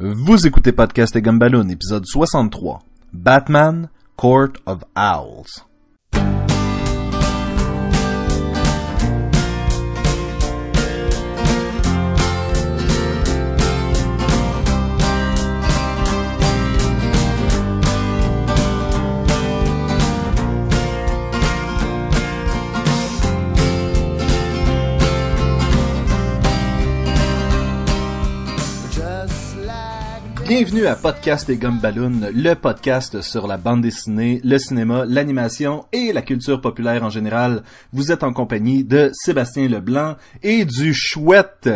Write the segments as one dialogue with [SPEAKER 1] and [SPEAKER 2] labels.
[SPEAKER 1] Vous écoutez Podcast et Gumballoon, épisode 63. Batman, Court of Owls. Bienvenue à Podcast et Gumballoon, le podcast sur la bande dessinée, le cinéma, l'animation et la culture populaire en général. Vous êtes en compagnie de Sébastien Leblanc et du chouette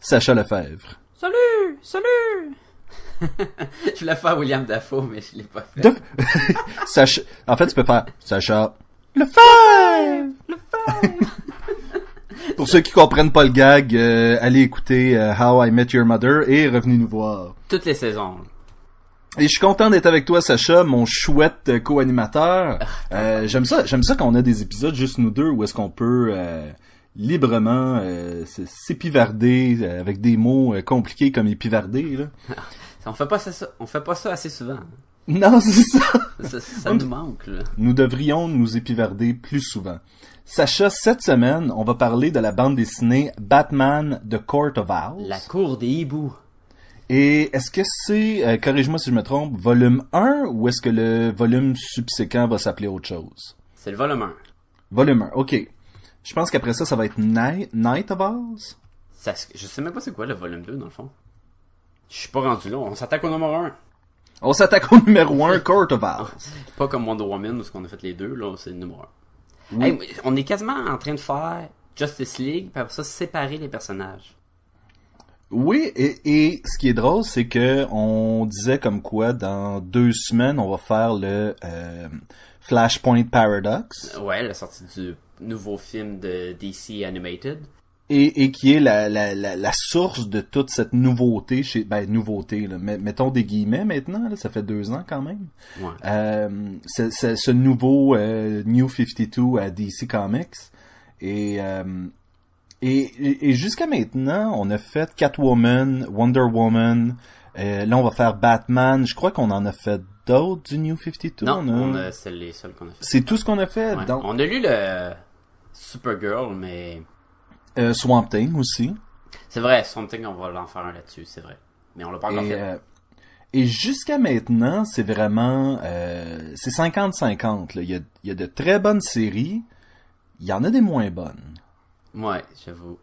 [SPEAKER 1] Sacha Lefebvre.
[SPEAKER 2] Salut! Salut! je voulais faire William Dafoe, mais je l'ai pas fait.
[SPEAKER 1] Sacha... En fait, tu peux faire Sacha Lefebvre! Lefebvre! Pour ceux qui comprennent pas le gag, euh, allez écouter euh, How I Met Your Mother et revenez nous voir.
[SPEAKER 2] Toutes les saisons.
[SPEAKER 1] Et je suis content d'être avec toi, Sacha, mon chouette euh, co-animateur. Ah, j'aime ça, j'aime ça quand on a des épisodes juste nous deux où est-ce qu'on peut librement s'épivarder avec des mots compliqués comme épivarder. Là.
[SPEAKER 2] on fait pas ça, on fait pas ça assez souvent.
[SPEAKER 1] Non, c'est ça.
[SPEAKER 2] Ça, ça nous manque. Là.
[SPEAKER 1] Nous devrions nous épivarder plus souvent. Sacha, cette semaine, on va parler de la bande dessinée Batman The Court of Owls.
[SPEAKER 2] La cour des hiboux.
[SPEAKER 1] Et est-ce que c'est, euh, corrige-moi si je me trompe, volume 1 ou est-ce que le volume subséquent va s'appeler autre chose?
[SPEAKER 2] C'est le volume 1.
[SPEAKER 1] Volume 1, ok. Je pense qu'après ça, ça va être Night, Night of Owls?
[SPEAKER 2] Ça, je sais même pas c'est quoi le volume 2 dans le fond. Je suis pas rendu là, on s'attaque au numéro 1.
[SPEAKER 1] On s'attaque au numéro 1, Court of Owls.
[SPEAKER 2] pas comme Wonder Woman où on a fait les deux, là c'est le numéro 1 on est quasiment en train de faire Justice League, puis après ça, séparer les personnages.
[SPEAKER 1] Oui, et, ce qui est drôle, c'est que on disait comme quoi dans deux semaines, on va faire le euh, Flashpoint Paradox.
[SPEAKER 2] Ouais, la sortie du nouveau film de DC Animated
[SPEAKER 1] et, et qui est la, la, la, source de toute cette nouveauté chez ben nouveauté là, mettons des guillemets maintenant là, ça fait deux ans quand même.
[SPEAKER 2] Ouais. euh,
[SPEAKER 1] ce nouveau euh, New 52 à DC Comics. Et euh, et, et jusqu'à maintenant on a fait Catwoman Wonder Woman là on va faire Batman. Je crois qu'on en a fait d'autres du New 52
[SPEAKER 2] non on a... c'est les seuls qu'on a fait.
[SPEAKER 1] C'est tout ce qu'on a fait
[SPEAKER 2] on a lu le Supergirl mais
[SPEAKER 1] euh, Swamp Thing aussi.
[SPEAKER 2] C'est vrai, Swamp Thing, on va l'en faire un là-dessus, c'est vrai. Mais on l'a pas encore et, fait. Euh,
[SPEAKER 1] et jusqu'à maintenant, c'est vraiment... Euh, c'est 50-50. Il y a, y a de très bonnes séries. Il y en a des moins bonnes.
[SPEAKER 2] Ouais, j'avoue.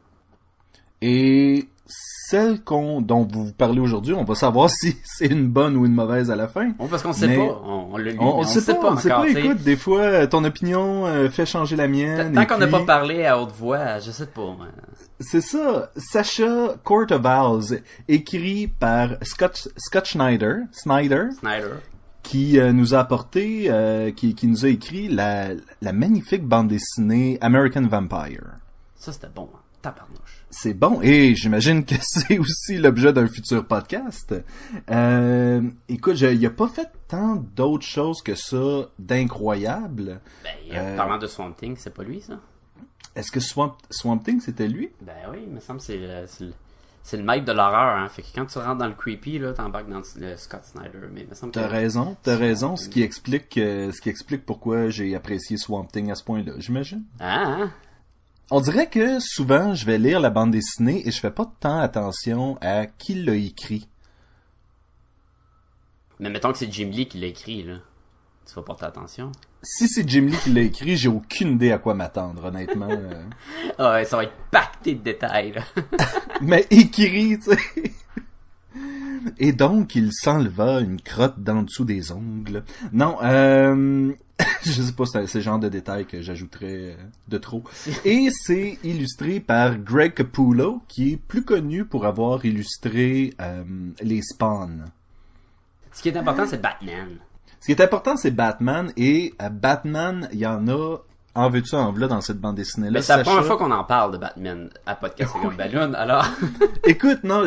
[SPEAKER 1] Et celle qu'on, dont vous parlez aujourd'hui, on va savoir si c'est une bonne ou une mauvaise à la fin.
[SPEAKER 2] Bon, parce qu'on sait pas. On, le lit,
[SPEAKER 1] on, sait, pas, on sait pas. Écoute, des fois, ton opinion euh, fait changer la mienne.
[SPEAKER 2] Tant qu'on n'a pas parlé à haute voix, je sais pas.
[SPEAKER 1] C'est ça. Sacha Court of Owls, écrit par Scott, Scott Schneider, Snyder,
[SPEAKER 2] Snyder.
[SPEAKER 1] qui euh, nous a apporté, euh, qui, qui nous a écrit la, la magnifique bande dessinée American Vampire.
[SPEAKER 2] Ça, c'était bon. Hein. Tabarnouche
[SPEAKER 1] c'est bon et j'imagine que c'est aussi l'objet d'un futur podcast. Euh, écoute, il n'y a pas fait tant d'autres choses que ça d'incroyable.
[SPEAKER 2] Ben, euh, parlant de Swamp Thing, c'est pas lui ça
[SPEAKER 1] Est-ce que Swamp, Swamp Thing c'était lui?
[SPEAKER 2] Ben oui, il me semble que c'est le, c'est le maître de l'horreur, hein. Fait que quand tu rentres dans le creepy, là, t'embarques dans le Scott Snyder. Mais il me semble
[SPEAKER 1] T'as raison, t'as raison. Ce qui explique, euh, ce qui explique pourquoi j'ai apprécié Swamp Thing à ce point-là, j'imagine.
[SPEAKER 2] Ah, hein?
[SPEAKER 1] On dirait que souvent, je vais lire la bande dessinée et je fais pas tant attention à qui l'a écrit.
[SPEAKER 2] Mais mettons que c'est Jim Lee qui l'a écrit, là. Tu vas porter attention.
[SPEAKER 1] Si c'est Jim Lee qui l'a écrit, j'ai aucune idée à quoi m'attendre, honnêtement.
[SPEAKER 2] ah ouais, ça va être pacté de détails, là.
[SPEAKER 1] Mais écrit, tu sais. Et donc, il s'enleva une crotte d'en dessous des ongles. Non, euh, je sais pas, c'est ce genre de détails que j'ajouterais euh, de trop. Et c'est illustré par Greg Capullo, qui est plus connu pour avoir illustré euh, les Spawn.
[SPEAKER 2] Ce qui est important, c'est Batman.
[SPEAKER 1] Ce qui est important, c'est Batman, et à Batman, il y en a en veux-tu, en dans cette bande dessinée-là.
[SPEAKER 2] Mais c'est la première fois qu'on en parle de Batman à Podcast et comme Balloon, alors.
[SPEAKER 1] Écoute, non,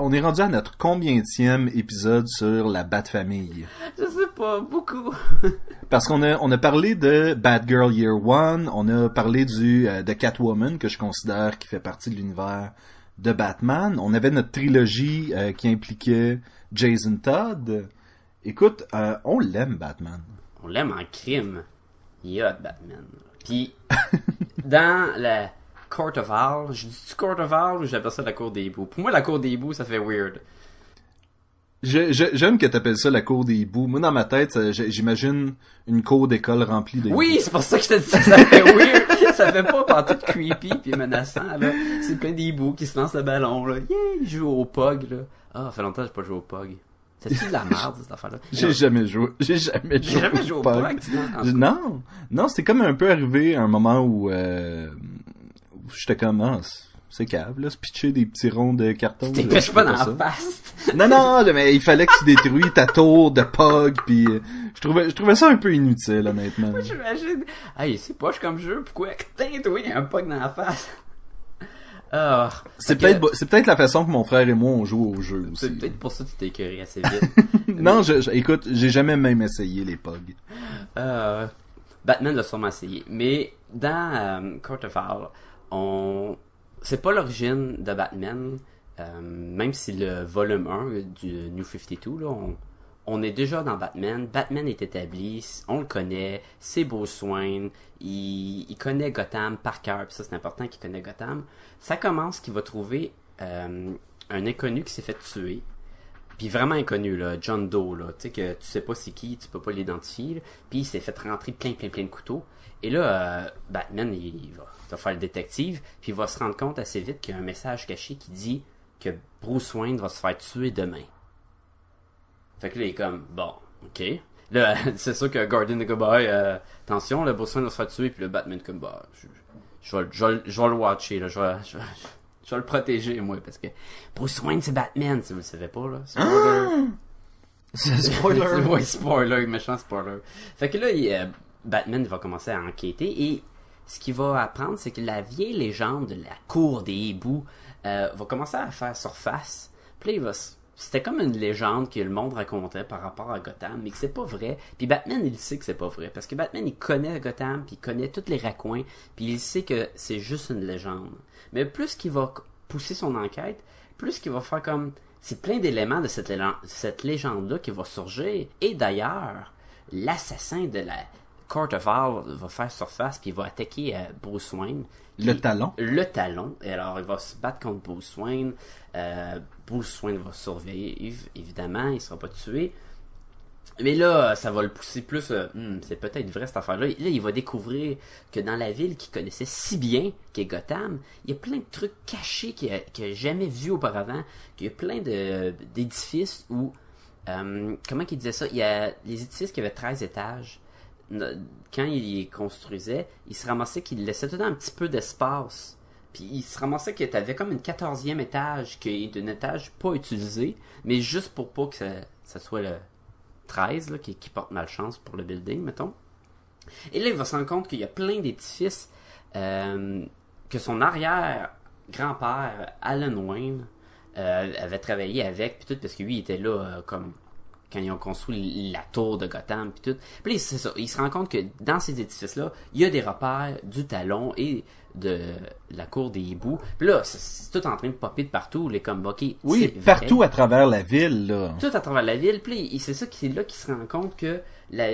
[SPEAKER 1] on est rendu à notre combienième épisode sur la Bat-Famille?
[SPEAKER 2] Je sais pas, beaucoup.
[SPEAKER 1] Parce qu'on a, on a parlé de Batgirl Year One, on a parlé du, euh, de Catwoman, que je considère qui fait partie de l'univers de Batman. On avait notre trilogie euh, qui impliquait Jason Todd. Écoute, euh, on l'aime Batman.
[SPEAKER 2] On l'aime en crime. Il y a Batman. Puis, dans la Court of Hall, je dis Court of Hall ou j'appelle ça la Cour des hiboux? Pour moi, la Cour des hiboux, ça fait weird.
[SPEAKER 1] J'aime que t'appelles ça la cour des hiboux. Moi, dans ma tête, j'imagine une cour d'école remplie de
[SPEAKER 2] Oui, c'est pour ça que je te dis que ça fait weird. ça fait pas tout creepy puis menaçant, là. C'est plein d'hiboux qui se lancent le ballon, là. Yeah, ils jouent au POG, là. Ah, ça fait longtemps que j'ai pas joué au POG. C'est-tu de la merde, cette affaire-là?
[SPEAKER 1] J'ai jamais joué. J'ai jamais joué.
[SPEAKER 2] jamais joué au
[SPEAKER 1] non. Non, c'est comme un peu arrivé à un moment où, euh, où j'étais comme, ah, c'est cave, là, se pitcher des petits ronds de carton.
[SPEAKER 2] Tu pêches pas dans la face.
[SPEAKER 1] non, non, mais il fallait que tu détruis ta tour de POG, puis euh, je trouvais, je trouvais ça un peu inutile, honnêtement.
[SPEAKER 2] Moi, j'imagine, hey, c'est poche comme jeu, pourquoi oui, un POG dans la face?
[SPEAKER 1] Ah, c'est peut-être c'est peut-être la façon que mon frère et moi on joue au jeu aussi.
[SPEAKER 2] C'est peut-être pour ça que tu t'es écœuré assez vite.
[SPEAKER 1] non, je, écoute, j'ai jamais même essayé les POG.
[SPEAKER 2] Euh, Batman l'a sûrement essayé, mais dans euh, Court of Hall, on c'est pas l'origine de Batman, euh, même si le volume 1 du New 52, là, on, on est déjà dans Batman. Batman est établi, on le connaît, c'est Bruce Wayne, il, il, connaît Gotham par cœur, ça c'est important qu'il connaît Gotham. Ça commence qu'il va trouver euh, un inconnu qui s'est fait tuer. Puis vraiment inconnu, là, John Doe, là, tu sais que tu sais pas c'est qui, tu peux pas l'identifier. Puis il s'est fait rentrer plein, plein, plein de couteaux. Et là, euh, Batman, il va va faire le détective, puis il va se rendre compte assez vite qu'il y a un message caché qui dit que Bruce Wayne va se faire tuer demain. Fait que là, il est comme, bon, ok. Là, c'est sûr que Guardian de Goodbye, euh, attention, le Bruce Wayne va se faire tuer, puis le Batman comme, bah, je, je, vais, je, vais, le watcher, là, je vais, je, vais le protéger, moi, parce que Bruce Wayne, c'est Batman, si vous le savez pas, là. Spoiler.
[SPEAKER 1] Ah! Spoiler.
[SPEAKER 2] ouais, spoiler, méchant spoiler. Fait que là, il, euh, Batman va commencer à enquêter et ce qu'il va apprendre, c'est que la vieille légende de la cour des hiboux euh, va commencer à faire surface. Puis là, c'était comme une légende que le monde racontait par rapport à Gotham, mais que c'est pas vrai. Puis Batman, il sait que c'est pas vrai. Parce que Batman, il connaît Gotham, puis il connaît tous les raccoins, puis il sait que c'est juste une légende. Mais plus qu'il va pousser son enquête, plus qu'il va faire comme... C'est plein d'éléments de cette, légende-là qui va surgir. Et d'ailleurs, l'assassin de la, Court of Hall va faire surface puis il va attaquer euh, Bruce Wayne.
[SPEAKER 1] Le talon.
[SPEAKER 2] Le talon. Et alors, il va se battre contre Bruce Wayne. Euh, Bruce Wayne va survivre, évidemment. Il sera pas tué. Mais là, ça va le pousser plus. Euh, hmm, c'est peut-être vrai cette affaire-là. Là, il va découvrir que dans la ville qu'il connaissait si bien, qui est Gotham, il y a plein de trucs cachés qu'il n'a jamais vus auparavant. Qu'il y a plein d'édifices où. comment il disait ça? Il y a les édifices qui avaient 13 étages quand il construisait, il se ramassait qu'il laissait tout un petit peu d'espace. Puis il se ramassait qu'il avait comme une quatorzième étage, qui est un étage pas utilisé, mais juste pour pas que ça, soit le 13, là, qui, porte malchance pour le building, mettons. Et là, il va se rendre compte qu'il y a plein d'édifices euh, que son arrière-grand-père, Alan Wayne, euh, avait travaillé avec, puis tout, parce que lui, il était là euh, comme quand ils ont construit la tour de Gotham puis tout. Puis c'est ça, il se rend compte que dans ces édifices-là, il y a des repères du talon et de la cour des hiboux. Puis là, c'est tout en train de popper de partout, les comme
[SPEAKER 1] Oui, partout à travers la ville, là.
[SPEAKER 2] Tout à travers la ville. Puis c'est ça qui là qu'il se rend compte que la...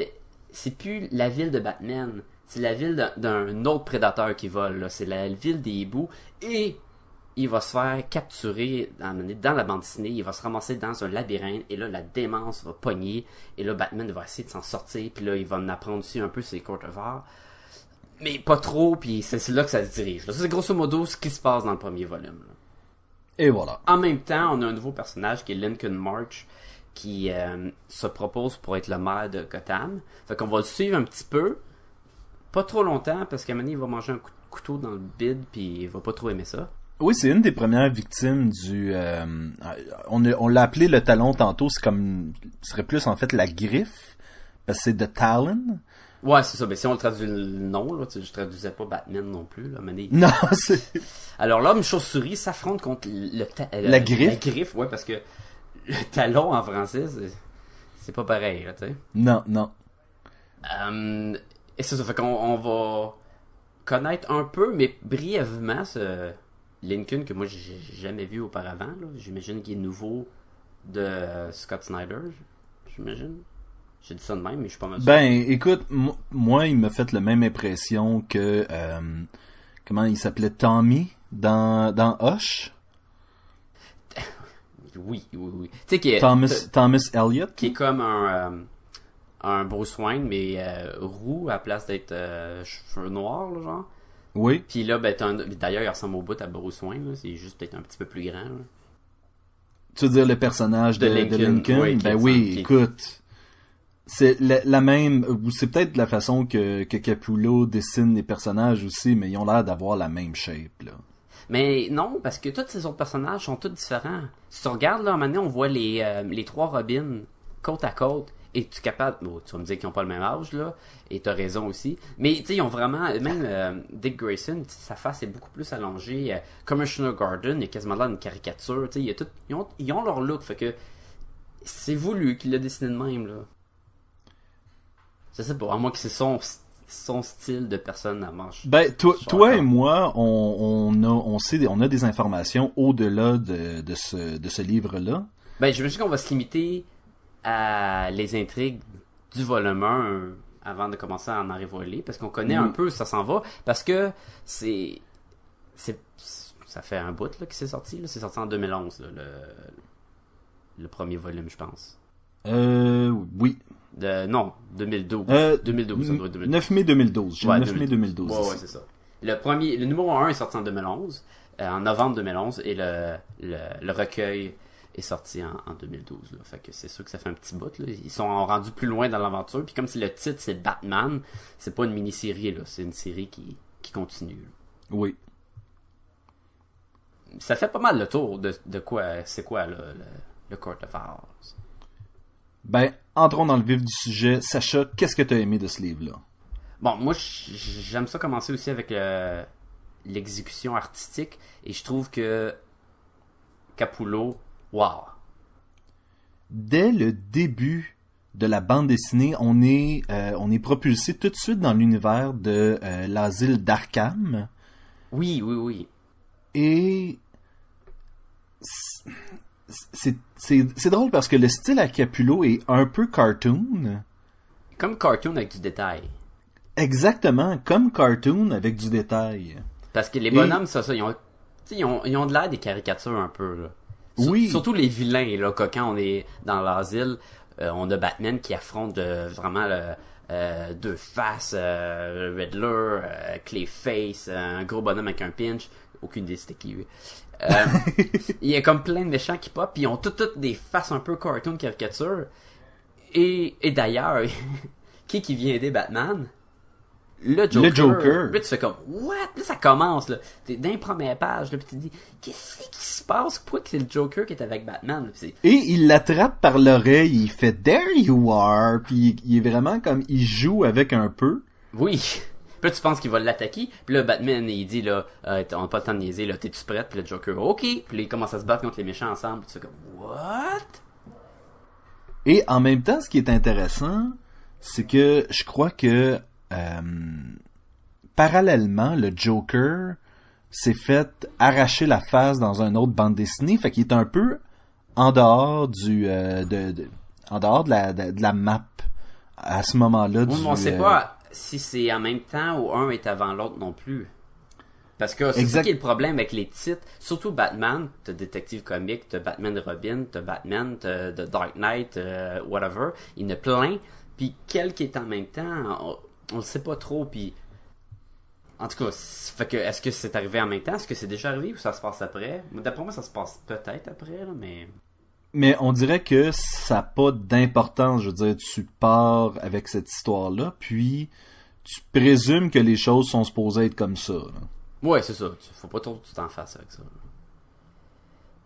[SPEAKER 2] c'est plus la ville de Batman. C'est la ville d'un autre prédateur qui vole. C'est la ville des hiboux. Et il va se faire capturer dans, la bande dessinée, il va se ramasser dans un labyrinthe, et là, la démence va pogner, et là, Batman va essayer de s'en sortir, puis là, il va en apprendre aussi un peu ses court mais pas trop, puis c'est là que ça se dirige. C'est grosso modo ce qui se passe dans le premier volume.
[SPEAKER 1] Et voilà.
[SPEAKER 2] En même temps, on a un nouveau personnage qui est Lincoln March, qui euh, se propose pour être le maire de Gotham. Fait qu'on va le suivre un petit peu, pas trop longtemps, parce qu'à un moment il va manger un couteau dans le bide, puis il va pas trop aimer ça.
[SPEAKER 1] Oui, c'est une des premières victimes du. Euh, on, on l'a appelé le talon tantôt. C'est comme, ce serait plus en fait la griffe, parce que c'est The Talon.
[SPEAKER 2] Ouais, c'est ça. Mais si on le traduit le nom, là, je traduisais pas Batman non plus. Là, mais...
[SPEAKER 1] Non, c'est.
[SPEAKER 2] Alors l'homme chauve-souris s'affronte contre le,
[SPEAKER 1] la griffe.
[SPEAKER 2] La griffe, ouais, parce que le talon en français, c'est pas pareil, là, tu sais.
[SPEAKER 1] Non, non.
[SPEAKER 2] Euh, et ça, ça fait qu'on on va connaître un peu, mais brièvement, ce Lincoln que moi j'ai jamais vu auparavant. J'imagine qu'il est nouveau de Scott Snyder. J'imagine. J'ai dit ça de même, mais je suis pas mal sûr.
[SPEAKER 1] Ben, écoute, mo- moi, il m'a fait la même impression que euh, comment il s'appelait Tommy dans dans Hush,
[SPEAKER 2] Oui, oui, oui. Tu sais, qui est,
[SPEAKER 1] Thomas Thomas Elliot.
[SPEAKER 2] qui est comme un, euh, un Bruce Wayne, mais euh, roux à la place d'être euh, cheveux noirs, genre.
[SPEAKER 1] Oui.
[SPEAKER 2] Puis là, ben, un- d'ailleurs, il ressemble au bout à Bruce Wayne, là. C'est juste peut-être un petit peu plus grand, là.
[SPEAKER 1] Tu veux dire le personnage de,
[SPEAKER 2] De
[SPEAKER 1] de
[SPEAKER 2] Lincoln, oui,
[SPEAKER 1] ben oui,
[SPEAKER 2] qui-
[SPEAKER 1] écoute. C'est la, la même, ou c'est peut-être la façon que, que Capullo dessine les personnages aussi, mais ils ont l'air d'avoir la même shape, là.
[SPEAKER 2] Mais non, parce que tous ces autres personnages sont tous différents. Si tu regardes, là, maintenant, on voit les, euh, les trois Robins côte à côte. Et tu es capable? Bon, tu vas me dire qu'ils n'ont pas le même âge, là. Et tu as raison aussi. Mais, tu sais, ils ont vraiment. Même euh, Dick Grayson, sa face est beaucoup plus allongée. Euh, Commissioner Garden, il est quasiment là une caricature. Tu sais, il ils, ont, ils ont leur look. Fait que. C'est voulu qu'il l'a dessiné de même, là. Je sais pas, à moins que c'est son, son style de personne à manche.
[SPEAKER 1] Ben, toi, toi et moi, on, on a, on sait, on a des informations au-delà de, de ce, de ce livre-là.
[SPEAKER 2] Ben, je me dis qu'on va se limiter à les intrigues du volume 1 euh, avant de commencer à en révéler, parce qu'on connaît un
[SPEAKER 1] Oui.
[SPEAKER 2] peu ça s'en va, parce que c'est, c'est, ça fait un bout, là, que c'est sorti, là. C'est sorti en 2011, là, le, le premier volume, je pense.
[SPEAKER 1] Euh, oui.
[SPEAKER 2] De, non, 2012.
[SPEAKER 1] Euh,
[SPEAKER 2] 2012, ça doit être 2012.
[SPEAKER 1] 9 mai 2012. J'ai
[SPEAKER 2] Ouais,
[SPEAKER 1] 9 mai 2012.
[SPEAKER 2] Ouais, ouais, c'est ça. Le premier, le numéro 1 est sorti en 2011, euh, en novembre 2011, et le, le, le recueil est sorti en, en 2012. Là. Fait que c'est sûr que ça fait un petit bout. Là. Ils sont rendus plus loin dans l'aventure. Puis comme si le titre c'est Batman, c'est pas une mini-série, là. C'est une série qui, qui continue. là.
[SPEAKER 1] Oui.
[SPEAKER 2] Ça fait pas mal le tour de, de quoi, c'est quoi, là, le, le Court of Owls.
[SPEAKER 1] Ben, entrons dans le vif du sujet. Sacha, qu'est-ce que t'as aimé de ce livre-là?
[SPEAKER 2] Bon, moi, j'aime ça commencer aussi avec le- l'exécution artistique. Et je trouve que Capullo, wow.
[SPEAKER 1] Dès le début de la bande dessinée, on est, euh, on est propulsé tout de suite dans l'univers de euh, l'asile d'Arkham.
[SPEAKER 2] Oui, oui, oui.
[SPEAKER 1] Et c'est drôle parce que le style à Capullo est un peu cartoon.
[SPEAKER 2] Comme cartoon avec du détail.
[SPEAKER 1] Exactement, comme cartoon avec du détail.
[SPEAKER 2] Parce que les
[SPEAKER 1] Et-
[SPEAKER 2] bonhommes, ça, ça, ils ont, ils ont, ils ont de l'air des caricatures un peu, là.
[SPEAKER 1] Oui.
[SPEAKER 2] Surtout les vilains, là, quand on est dans l'asile, euh, on a Batman qui affronte euh, vraiment le, euh, deux faces, euh, Riddler, euh, Clayface, euh, un gros bonhomme avec un pinch. Aucune idée c'était qui. Euh, il y a comme plein de méchants qui pop, puis ils ont toutes, toutes des faces un peu cartoon caricature. Et, et d'ailleurs, qui qui vient aider Batman? Le Joker.
[SPEAKER 1] Le Joker.
[SPEAKER 2] Puis tu fais comme, what? Là, ça commence, là. T'es dans les premières pages, là, puis tu te dis, qu'est-ce qui se passe? Pourquoi que c'est le Joker qui est avec Batman? Puis
[SPEAKER 1] Et il l'attrape par l'oreille, il fait There you are, puis il est vraiment comme il joue avec un peu.
[SPEAKER 2] oui. Puis là, tu penses qu'il va l'attaquer. Puis là, Batman, il dit, là, euh, on n'a pas le temps de niaiser, là, t'es-tu prête? Puis le Joker, ok. Puis là, il commence à se battre contre les méchants ensemble. Puis tu fais comme, what?
[SPEAKER 1] Et en même temps, ce qui est intéressant, c'est que je crois que parallèlement, le Joker s'est fait arracher la face dans un autre bande dessinée, fait qu'il est un peu en dehors du euh, de, de- en dehors de la de, de la map à ce moment-là
[SPEAKER 2] Oui,
[SPEAKER 1] du
[SPEAKER 2] on sait
[SPEAKER 1] euh,
[SPEAKER 2] pas si c'est en même temps ou un est avant l'autre non plus. Parce que c'est ça qui est le problème avec les titres. Surtout Batman, t'as Détective Comics, t'as Batman Robin, t'as Batman, t'as The Dark Knight, euh, whatever. Il y en a plein. Puis quel qui est en même temps, on, le sait pas trop. Puis en tout cas, fait que est-ce que c'est arrivé en même temps? Est-ce que c'est déjà arrivé ou ça se passe après? D'après moi, ça se passe peut-être après, là, mais
[SPEAKER 1] Mais on dirait que ça n'a pas d'importance. Je veux dire, tu pars avec cette histoire-là, puis tu présumes que les choses sont supposées être comme ça. là.
[SPEAKER 2] Ouais, c'est ça. Faut pas trop que tu t'en fasses avec ça.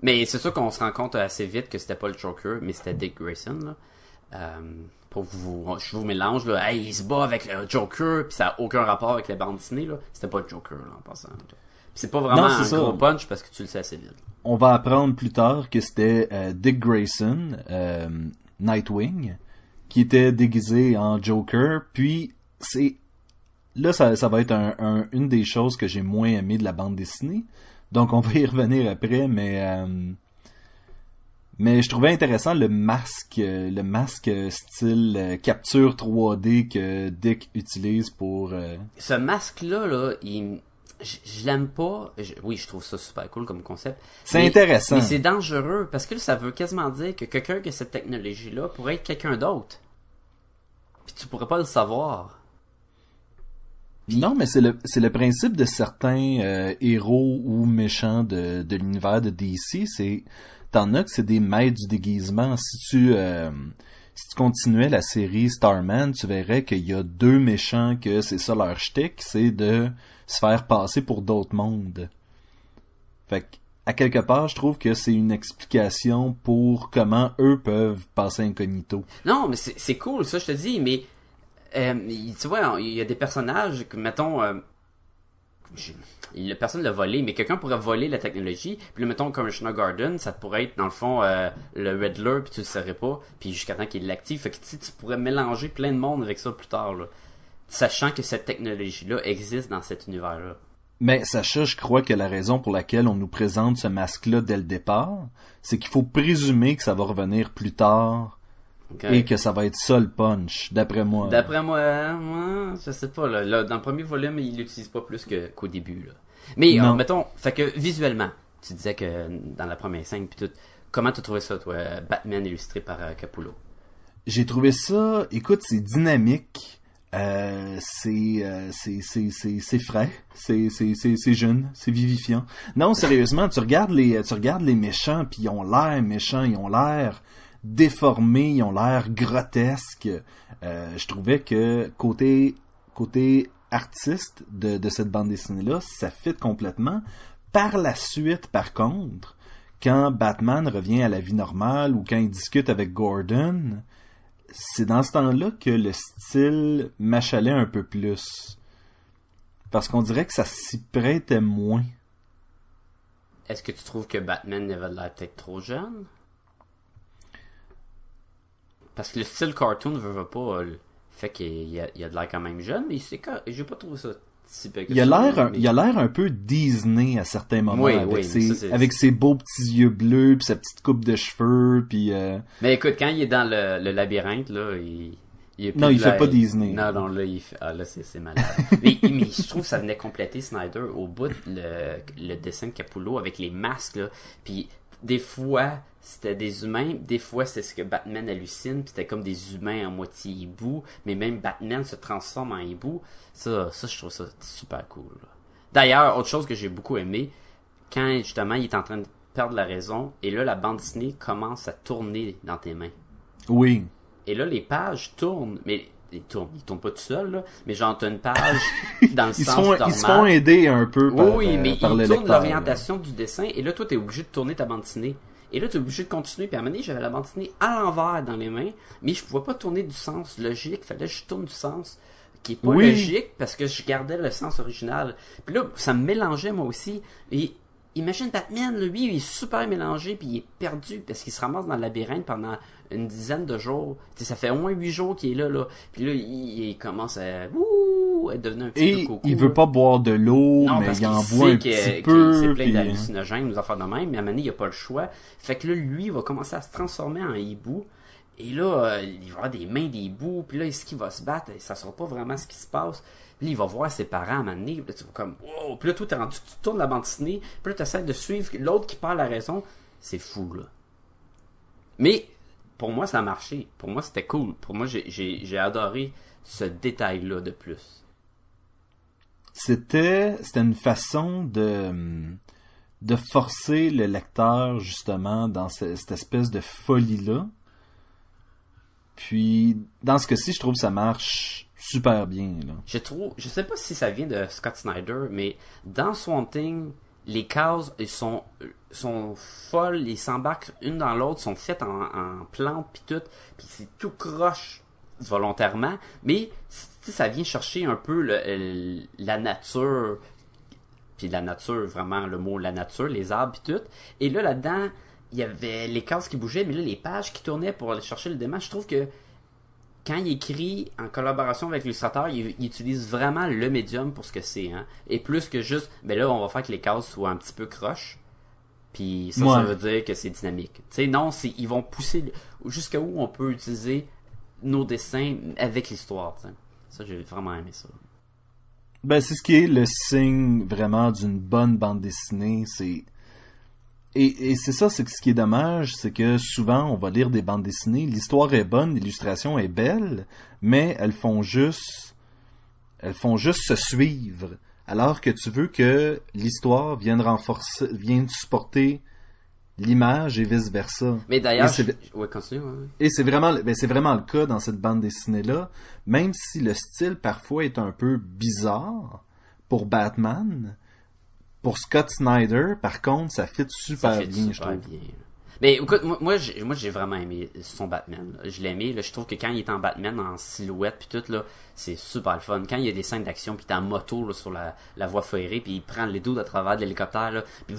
[SPEAKER 2] Mais c'est sûr qu'on se rend compte assez vite que c'était pas le Joker, mais c'était Dick Grayson. Là. Euh, pour vous, je vous mélange là. Hey, il se bat avec le Joker, puis ça a aucun rapport avec les bandes dessinées là. C'était pas le Joker là, en passant. C'est pas vraiment
[SPEAKER 1] Non,
[SPEAKER 2] un
[SPEAKER 1] ça.
[SPEAKER 2] gros punch parce que tu le sais assez vite.
[SPEAKER 1] On va apprendre plus tard que c'était euh, Dick Grayson, euh, Nightwing, qui était déguisé en Joker. Puis c'est là ça, ça va être un, un- une des choses que j'ai moins aimé de la bande dessinée Donc on va y revenir après, mais euh, mais je trouvais intéressant le masque, euh, le masque style euh, capture 3D que Dick utilise pour. euh,
[SPEAKER 2] Ce masque-là, là, il... je, je l'aime pas. Je- Oui, je trouve ça super cool comme concept.
[SPEAKER 1] C'est intéressant.
[SPEAKER 2] Mais c'est dangereux parce que là, ça veut quasiment dire que quelqu'un qui a cette technologie-là pourrait être quelqu'un d'autre. Puis tu pourrais pas le savoir.
[SPEAKER 1] Non, mais c'est le principe de certains euh, héros ou méchants de l'univers de DC, c'est t'en as que c'est des maîtres du déguisement. Si tu euh, si tu continuais la série Starman, tu verrais qu'il y a deux méchants que c'est ça leur shtick, c'est de se faire passer pour d'autres mondes. Fait que, à quelque part, je trouve que c'est une explication pour comment eux peuvent passer incognito.
[SPEAKER 2] Non, mais c'est c'est cool, ça, je te dis, mais euh, tu vois, il y a des personnages que, mettons, euh, je- le personne l'a volé, mais quelqu'un pourrait voler la technologie, puis là, mettons, Commissioner Garden, ça pourrait être, dans le fond, euh, le Riddler, puis tu le saurais pas, puis jusqu'à temps qu'il l'active, fait que tu tu pourrais mélanger plein de monde avec ça plus tard, là. Sachant que cette technologie-là existe dans cet univers-là.
[SPEAKER 1] Mais Sacha, je crois que la raison pour laquelle on nous présente ce masque-là dès le départ, c'est qu'il faut présumer que ça va revenir plus tard Et que ça va être ça le punch, d'après moi.
[SPEAKER 2] D'après moi, moi, je sais pas, là, Là, dans le premier volume, il l'utilise pas plus qu'au début, là. Mais, euh, mettons, fait que, visuellement, tu disais que dans la première scène, puis tout, comment t'as trouvé ça, toi, Batman illustré par euh, Capullo?
[SPEAKER 1] J'ai trouvé ça, écoute, c'est dynamique, euh, c'est euh, c'est frais, c'est c'est c'est c'est jeune, c'est vivifiant. Non, sérieusement, tu regardes les tu regardes les méchants puis ils ont l'air méchants, ils ont l'air déformés, ils ont l'air grotesques. Euh, je trouvais que côté côté artiste de de cette bande dessinée là, ça fit complètement. Par la suite, par contre, quand Batman revient à la vie normale ou quand il discute avec Gordon, c'est dans ce temps-là que le style m'achalait un peu plus. Parce qu'on dirait que ça s'y prêtait moins.
[SPEAKER 2] Est-ce que tu trouves que Batman avait l'air peut-être trop jeune? Parce que le style cartoon veut, veut pas, euh, fait qu'il y a, il y a de l'air quand même jeune, mais c'est j'ai pas trouvé ça si
[SPEAKER 1] Il a l'air, il a l'air un peu Disney à certains moments,
[SPEAKER 2] Oui,
[SPEAKER 1] avec,
[SPEAKER 2] oui,
[SPEAKER 1] ses,
[SPEAKER 2] ça,
[SPEAKER 1] avec ses beaux petits yeux bleus, puis sa petite coupe de cheveux, puis euh,
[SPEAKER 2] Mais écoute, quand il est dans le, le labyrinthe, là, il, il est
[SPEAKER 1] Non,
[SPEAKER 2] plus
[SPEAKER 1] il fait pas Disney.
[SPEAKER 2] Non, non, là, il fait, ah, là, c'est, c'est malade. mais, mais je trouve que ça venait compléter Snyder au bout, le, le dessin de Capullo avec les masques, là. Puis, des fois, c'était des humains, des fois, c'est ce que Batman hallucine, puis c'était comme des humains à moitié hibou, mais même Batman se transforme en hibou. Ça, ça, je trouve ça super cool. D'ailleurs, autre chose que j'ai beaucoup aimé, quand justement il est en train de perdre la raison, et là la bande dessinée commence à tourner dans tes mains.
[SPEAKER 1] oui.
[SPEAKER 2] Et là les pages tournent, mais ils tournent, ils tournent pas tout seuls, là, mais genre t'as une page dans le
[SPEAKER 1] Ils se
[SPEAKER 2] sens
[SPEAKER 1] font,
[SPEAKER 2] normal.
[SPEAKER 1] ils se font aider un peu
[SPEAKER 2] oui,
[SPEAKER 1] par,
[SPEAKER 2] oui,
[SPEAKER 1] euh,
[SPEAKER 2] mais
[SPEAKER 1] par
[SPEAKER 2] ils tournent l'orientation du dessin, et là toi t'es obligé de tourner ta bande dessinée. Et là, tu es obligé de continuer. Puis à un moment donné, j'avais la bande dessinée à l'envers dans les mains, mais je pouvais pas tourner du sens logique. Fallait que je tourne du sens qui est pas
[SPEAKER 1] Oui.
[SPEAKER 2] logique parce que je gardais le sens original. Puis là, ça me mélangeait moi aussi. Et imagine Batman, lui, il est super mélangé puis il est perdu parce qu'il se ramasse dans le labyrinthe pendant une dizaine de jours. Tu sais, ça fait au moins huit jours qu'il est là, là. Puis là, il, il commence à, ouh, être devenu un petit
[SPEAKER 1] Et
[SPEAKER 2] peu coco.
[SPEAKER 1] il veut pas boire de l'eau, mais
[SPEAKER 2] parce
[SPEAKER 1] il en
[SPEAKER 2] qu'il
[SPEAKER 1] boit un
[SPEAKER 2] qu'il-
[SPEAKER 1] petit peu.
[SPEAKER 2] c'est plein
[SPEAKER 1] puis- euh,
[SPEAKER 2] d'hallucinogènes, nous affaires de même, mais à un moment donné, il a pas le choix. Fait que là, lui, il va commencer à se transformer en hibou. Et là, euh, il va avoir des mains d'hibou, puis là, est-ce qu'il va se battre? Ça sera pas vraiment ce qui se passe. Puis là, il va voir ses parents à un moment donné, puis là, tu vas comme, wow! Puis là, toi, t'es rendu, tu tournes la bande dessinée, puis là, t'essaies de suivre l'autre qui perd la raison. C'est fou, là. Mais, pour moi, ça a marché. Pour moi, c'était cool. Pour moi, j'ai- adoré ce détail-là de plus.
[SPEAKER 1] c'était c'était une façon de de forcer le lecteur justement dans ce- cette espèce de folie là puis dans ce cas-ci je trouve que ça marche super bien là.
[SPEAKER 2] Je trouve, je sais pas si ça vient de Scott Snyder, mais dans Swamp Thing, les cases ils sont folles, ils s'embarquent une dans l'autre, sont faites en, en plantes puis tout, puis c'est tout croche volontairement, mais sais, ça vient chercher un peu la nature, puis la nature vraiment le mot la nature, les arbres puis tout, et là là-dedans il y avait les cases qui bougeaient, mais là les pages qui tournaient pour aller chercher le démon, je trouve que quand il écrit en collaboration avec l'illustrateur, il, il utilise vraiment le médium pour ce que c'est. Hein? Et plus que juste, ben là, on va faire que les cases soient un petit peu croches. Puis ça, ça veut dire que c'est dynamique. Tu sais, non, c'est, ils vont pousser jusqu'à où on peut utiliser nos dessins avec l'histoire. Ça, j'ai vraiment aimé ça.
[SPEAKER 1] Ben, c'est ce qui est le signe vraiment d'une bonne bande dessinée, c'est... Et, et c'est ça, c'est ce qui est dommage, c'est que souvent, on va lire des bandes dessinées, l'histoire est bonne, l'illustration est belle, mais elles font juste... Elles font juste se suivre. Alors que tu veux que l'histoire vienne renforcer, vienne supporter l'image et vice versa.
[SPEAKER 2] Mais d'ailleurs,
[SPEAKER 1] c'est-
[SPEAKER 2] je- ouais, continue. ouais, ouais.
[SPEAKER 1] Et c'est vraiment, ben c'est vraiment le cas dans cette bande dessinée-là, même si le style parfois est un peu bizarre pour Batman. Pour Scott Snyder, par contre, ça fit super
[SPEAKER 2] Ça fait
[SPEAKER 1] bien, je
[SPEAKER 2] super
[SPEAKER 1] trouve.
[SPEAKER 2] bien. Mais écoute, moi, moi, j'ai, moi, j'ai vraiment aimé son Batman. là. Je l'ai aimé. Là, je trouve que quand il est en Batman, en silhouette, puis tout, là, c'est super le fun. Quand il y a des scènes d'action, puis il est en moto là, sur la, la voie ferrée, puis il prend les dos à travers de l'hélicoptère, puis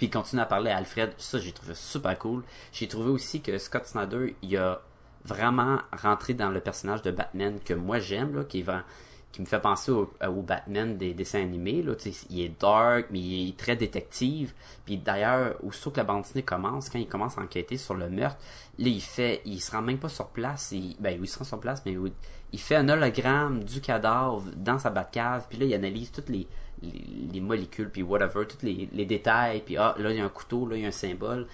[SPEAKER 2] il continue à parler à Alfred. Ça, j'ai trouvé super cool. J'ai trouvé aussi que Scott Snyder, il a vraiment rentré dans le personnage de Batman que moi j'aime, là, qui est vraiment qui me fait penser au, au Batman des dessins animés. Là, il est dark, mais il est très détective. Puis d'ailleurs, aussitôt que la bande dessinée commence, quand il commence à enquêter sur le meurtre, là, il fait, il se rend même pas sur place. Il, ben, il se rend sur place, mais il fait un hologramme du cadavre dans sa Batcave. Puis là, il analyse toutes les, les, les molécules, puis whatever, tous les, les détails. Puis ah, là, il y a un couteau, là, il y a un symbole.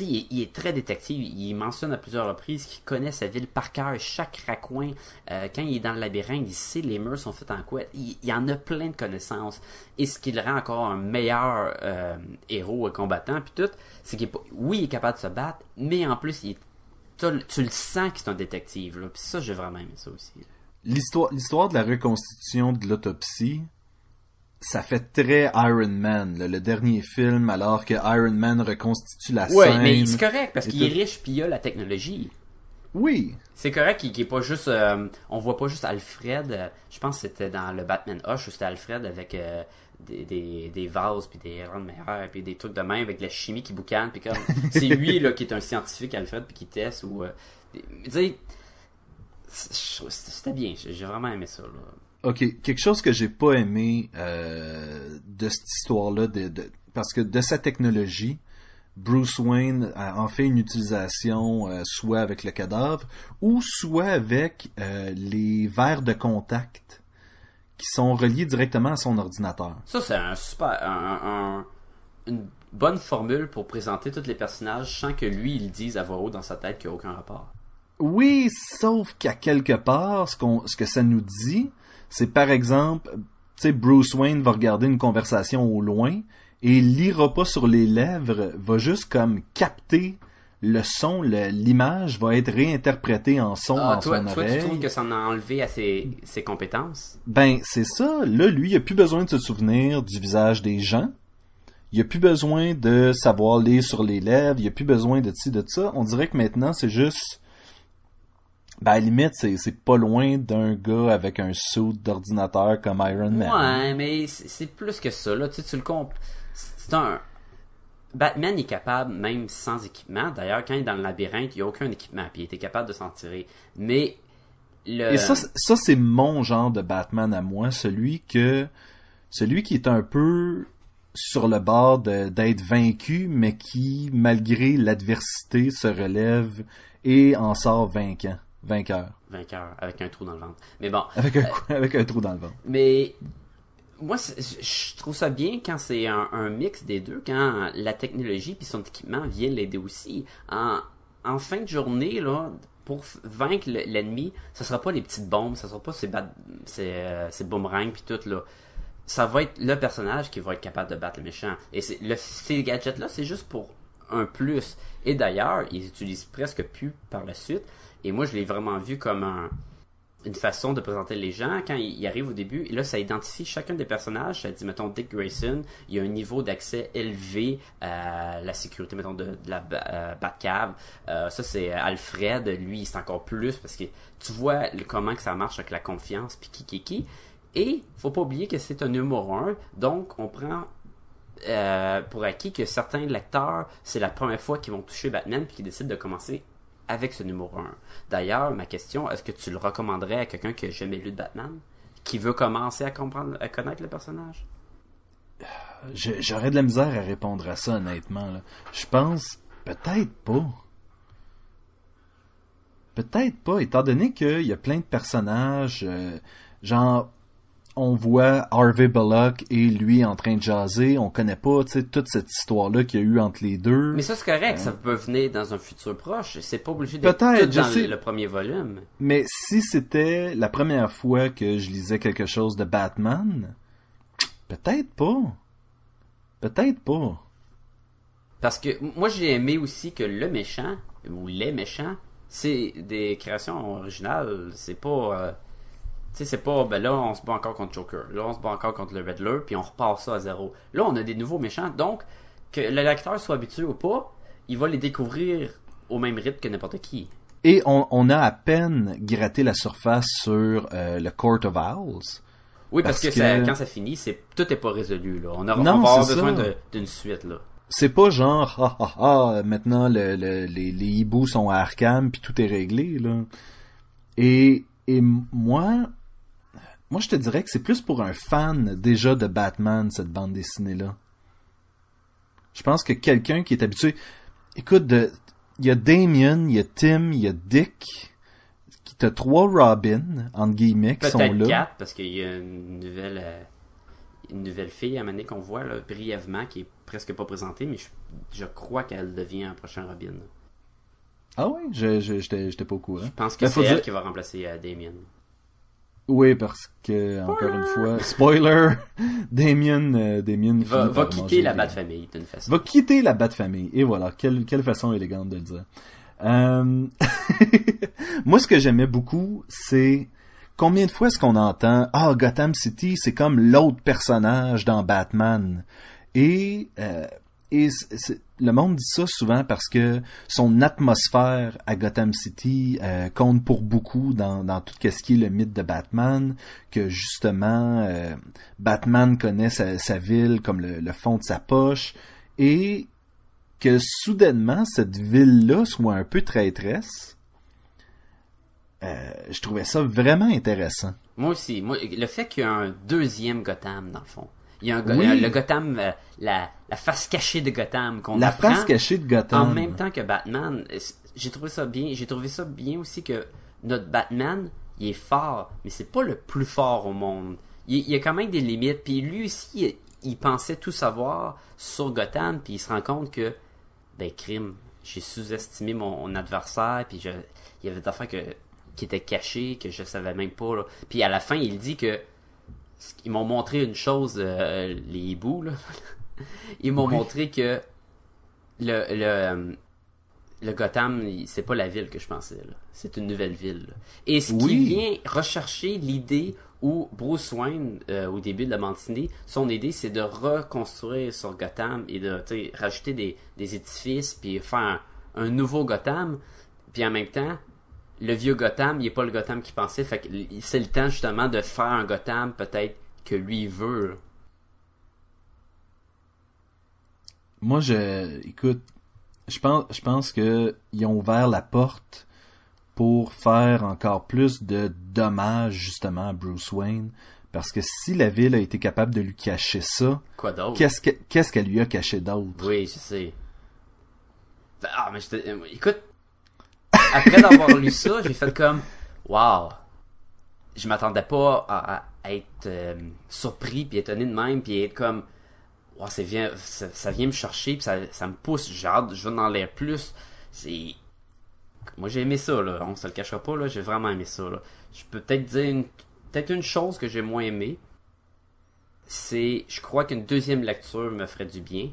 [SPEAKER 2] Il, il est très détective. Il mentionne à plusieurs reprises qu'il connaît sa ville par cœur, chaque raccoin. Euh, quand il est dans le labyrinthe, il sait les murs sont faits en quoi. Il, en a plein de connaissances. Et ce qui le rend encore un meilleur euh, héros et combattant, puis tout, c'est qu'il oui, il est capable de se battre, mais en plus, tu le sens que c'est un détective. Puis ça, j'ai vraiment aimé ça aussi.
[SPEAKER 1] L'histoire de la reconstitution de l'autopsie, ça fait très Iron Man, là, le dernier film, alors que Iron Man reconstitue la
[SPEAKER 2] Ouais,
[SPEAKER 1] scène.
[SPEAKER 2] mais c'est correct parce qu'il est riche puis il a la technologie.
[SPEAKER 1] Oui,
[SPEAKER 2] C'est correct qu'il qu'il est pas juste. euh, on voit pas juste Alfred. euh, je pense que c'était dans le Batman Hush où c'était Alfred avec euh, des, des, des vases puis des rangs de mer puis des trucs de main avec de la chimie qui boucane puis comme c'est lui là qui est un scientifique Alfred puis qui teste ou tu sais c'était bien j'ai j'ai vraiment aimé ça là.
[SPEAKER 1] Ok, quelque chose que j'ai pas aimé euh, de cette histoire-là, de, de- parce que de sa technologie, Bruce Wayne en fait une utilisation euh, soit avec le cadavre ou soit avec euh, les verres de contact qui sont reliés directement à son ordinateur.
[SPEAKER 2] Ça c'est un super un- un- une bonne formule pour présenter tous les personnages sans que lui il dise à voix haute dans sa tête qu'il n'y a aucun rapport.
[SPEAKER 1] Oui, sauf qu'à quelque part, ce, qu'on, ce que ça nous dit, c'est par exemple, tu sais, Bruce Wayne va regarder une conversation au loin et il lira pas sur les lèvres, va juste comme capter le son, l'image va être réinterprétée en son
[SPEAKER 2] Ah,
[SPEAKER 1] dans
[SPEAKER 2] toi,
[SPEAKER 1] son
[SPEAKER 2] toi tu trouves que ça en a enlevé à ses, ses compétences?
[SPEAKER 1] Ben, c'est ça. Là, lui, il a plus besoin de se souvenir du visage des gens. Il a plus besoin de savoir lire sur les lèvres. Il a plus besoin de ci, de ça. On dirait que maintenant, c'est juste... Ben, à la limite, c'est, c'est pas loin d'un gars avec un suit d'ordinateur comme Iron Man.
[SPEAKER 2] Ouais, mais c'est plus que ça. Là, tu, sais, tu le comp... C'est un. Batman est capable, même sans équipement. D'ailleurs, quand il est dans le labyrinthe, il n'y a aucun équipement, puis il était capable de s'en tirer. Mais. Le...
[SPEAKER 1] Et ça, c'est- ça, c'est mon genre de Batman à moi. Celui que... Celui qui est un peu sur le bord de- d'être vaincu, mais qui, malgré l'adversité, se relève et en sort vainquant. Vainqueur.
[SPEAKER 2] Vainqueur, avec un trou dans le ventre. Mais bon.
[SPEAKER 1] Avec un, avec un trou dans le ventre.
[SPEAKER 2] Mais moi, je trouve ça bien quand c'est un, un mix des deux, quand la technologie puis son équipement vient l'aider aussi. En, en fin de journée, là, pour vaincre le- l'ennemi, ce sera pas les petites bombes, ce sera pas ces, ces, euh, ces boomerangs puis tout là. Ça va être le personnage qui va être capable de battre le méchant. Et le, ces gadgets-là, c'est juste pour un plus. Et d'ailleurs, ils utilisent presque plus par la suite. Et moi, je l'ai vraiment vu comme un, une façon de présenter les gens quand ils ils arrivent au début. Là, ça identifie chacun des personnages. Ça dit, mettons, Dick Grayson, il y a un niveau d'accès élevé à la sécurité, mettons, de, la euh, Batcave. Euh, ça, c'est Alfred. Lui, c'est encore plus parce que tu vois comment que ça marche avec la confiance, puis qui, qui, qui. Et faut pas oublier que c'est un numéro 1. Donc, on prend euh, pour acquis que certains lecteurs, c'est la première fois qu'ils vont toucher Batman puis qu'ils décident de commencer avec ce numéro 1. D'ailleurs, ma question, est-ce que tu le recommanderais à quelqu'un qui n'a jamais lu de Batman? Qui veut commencer à comprendre, à connaître le personnage?
[SPEAKER 1] Je- J'aurais de la misère à répondre à ça, honnêtement. Je pense peut-être pas. Peut-être pas, étant donné qu'il y a plein de personnages, euh, genre, on voit Harvey Bullock et lui en train de jaser, on connaît pas, toute cette histoire-là qu'il y a eu entre les deux.
[SPEAKER 2] Mais ça, c'est correct, ça peut venir dans un futur proche. C'est pas obligé d'être tout dans
[SPEAKER 1] sais.
[SPEAKER 2] le premier volume.
[SPEAKER 1] Mais si c'était la première fois que je lisais quelque chose de Batman, peut-être pas. Peut-être pas.
[SPEAKER 2] Parce que moi, j'ai aimé aussi que le méchant, ou les méchants, c'est des créations originales. C'est pas. euh, sais, c'est pas. Ben là, on se bat encore contre Joker. Là, on se bat encore contre le Riddler, puis on repart ça à zéro. Là, on a des nouveaux méchants. Donc, que le lecteur soit habitué ou pas, il va les découvrir au même rythme que n'importe qui.
[SPEAKER 1] Et on, on a à peine gratté la surface sur euh, le Court of Owls.
[SPEAKER 2] Oui, parce,
[SPEAKER 1] Parce
[SPEAKER 2] que, ça- quand ça finit, c'est tout est pas résolu. Là. On, aura,
[SPEAKER 1] Non,
[SPEAKER 2] on va avoir
[SPEAKER 1] c'est
[SPEAKER 2] besoin d'une suite. là.
[SPEAKER 1] C'est pas genre ah ah ah maintenant le, le- les, les hiboux sont à Arkham puis tout est réglé là. Et et moi moi je te dirais que c'est plus pour un fan déjà de Batman cette bande dessinée là. Je pense que quelqu'un qui est habitué écoute de il y a Damien, il y a Tim, il y a Dick qui t'as trois Robin entre guillemets qui sont
[SPEAKER 2] Peut-être
[SPEAKER 1] là.
[SPEAKER 2] quatre, parce qu'il y a une nouvelle, euh, une nouvelle fille à mener qu'on voit là, brièvement, qui est presque pas présentée, mais je, je crois qu'elle devient un prochain Robin.
[SPEAKER 1] Ah ouais, je j'étais pas au courant.
[SPEAKER 2] Je pense que
[SPEAKER 1] Ben,
[SPEAKER 2] c'est elle
[SPEAKER 1] dire-
[SPEAKER 2] qui va remplacer euh, Damien.
[SPEAKER 1] Oui, parce que, encore une fois, spoiler, Damien, euh, Damien
[SPEAKER 2] Va, quitter la
[SPEAKER 1] des-
[SPEAKER 2] Bat-famille d'une façon.
[SPEAKER 1] Va quitter la Bat-famille. Et voilà, quelle, quelle façon élégante de le dire. Euh, Moi, ce que j'aimais beaucoup, c'est combien de fois est-ce qu'on entend « Ah, Gotham City, c'est comme l'autre personnage dans Batman. » Et, euh, et c'est- c'est- le monde dit ça souvent parce que son atmosphère à Gotham City euh, compte pour beaucoup dans, dans tout ce qui est le mythe de Batman, que justement euh, Batman connaît sa, ville comme le, fond de sa poche, et que soudainement cette ville-là soit un peu traîtresse. euh, je trouvais ça vraiment intéressant.
[SPEAKER 2] Moi aussi. Le fait qu'il y a un deuxième Gotham, dans le fond. Il y a un, Go-
[SPEAKER 1] Oui.
[SPEAKER 2] euh, le Gotham, euh, la, la face cachée de Gotham qu'on
[SPEAKER 1] La
[SPEAKER 2] apprend
[SPEAKER 1] face cachée de Gotham.
[SPEAKER 2] en même temps que Batman. J'ai trouvé ça bien. J'ai trouvé ça bien aussi que notre Batman, il est fort, mais c'est pas le plus fort au monde. Il, il y a quand même des limites. Puis lui aussi, il, il pensait tout savoir sur Gotham, puis il se rend compte que, ben, crime, j'ai sous-estimé mon, mon adversaire, puis je, il y avait des affaires que, qui étaient cachées, que je savais même pas. Là. Puis à la fin, il dit que ils m'ont montré une chose, euh, les hiboux, là. Ils m'ont
[SPEAKER 1] Oui.
[SPEAKER 2] montré que le, le, euh, le Gotham, c'est pas la ville que je pensais. C'est une nouvelle ville. là. Et ce qui vient rechercher l'idée où Bruce Wayne, euh, au début de la dessinée, son idée, c'est de reconstruire sur Gotham et de rajouter des, des édifices, puis faire un, un nouveau Gotham. Puis en même temps, le vieux Gotham, il est pas le Gotham qu'il pensait. Fait que l- c'est le temps justement de faire un Gotham peut-être que lui veut.
[SPEAKER 1] Moi, je, écoute, je pense, je pense que ils ont ouvert la porte pour faire encore plus de dommages justement à Bruce Wayne, parce que si la ville a été capable de lui cacher ça,
[SPEAKER 2] Quoi d'autre?
[SPEAKER 1] qu'est-ce que, qu'est-ce qu'elle lui a caché d'autre?
[SPEAKER 2] Oui, je sais. Ah, mais je te- euh, écoute, après d'avoir lu ça, j'ai fait comme, wow, je m'attendais pas à, être euh, surpris puis étonné de même puis être comme, wow, ça vient, ça, vient me chercher puis ça, ça me pousse, j'ai je veux en l'air plus. C'est, moi j'ai aimé ça là, on se le cachera pas là, j'ai vraiment aimé ça là. Je peux peut-être dire une, peut-être une chose que j'ai moins aimé, c'est, je crois qu'une deuxième lecture me ferait du bien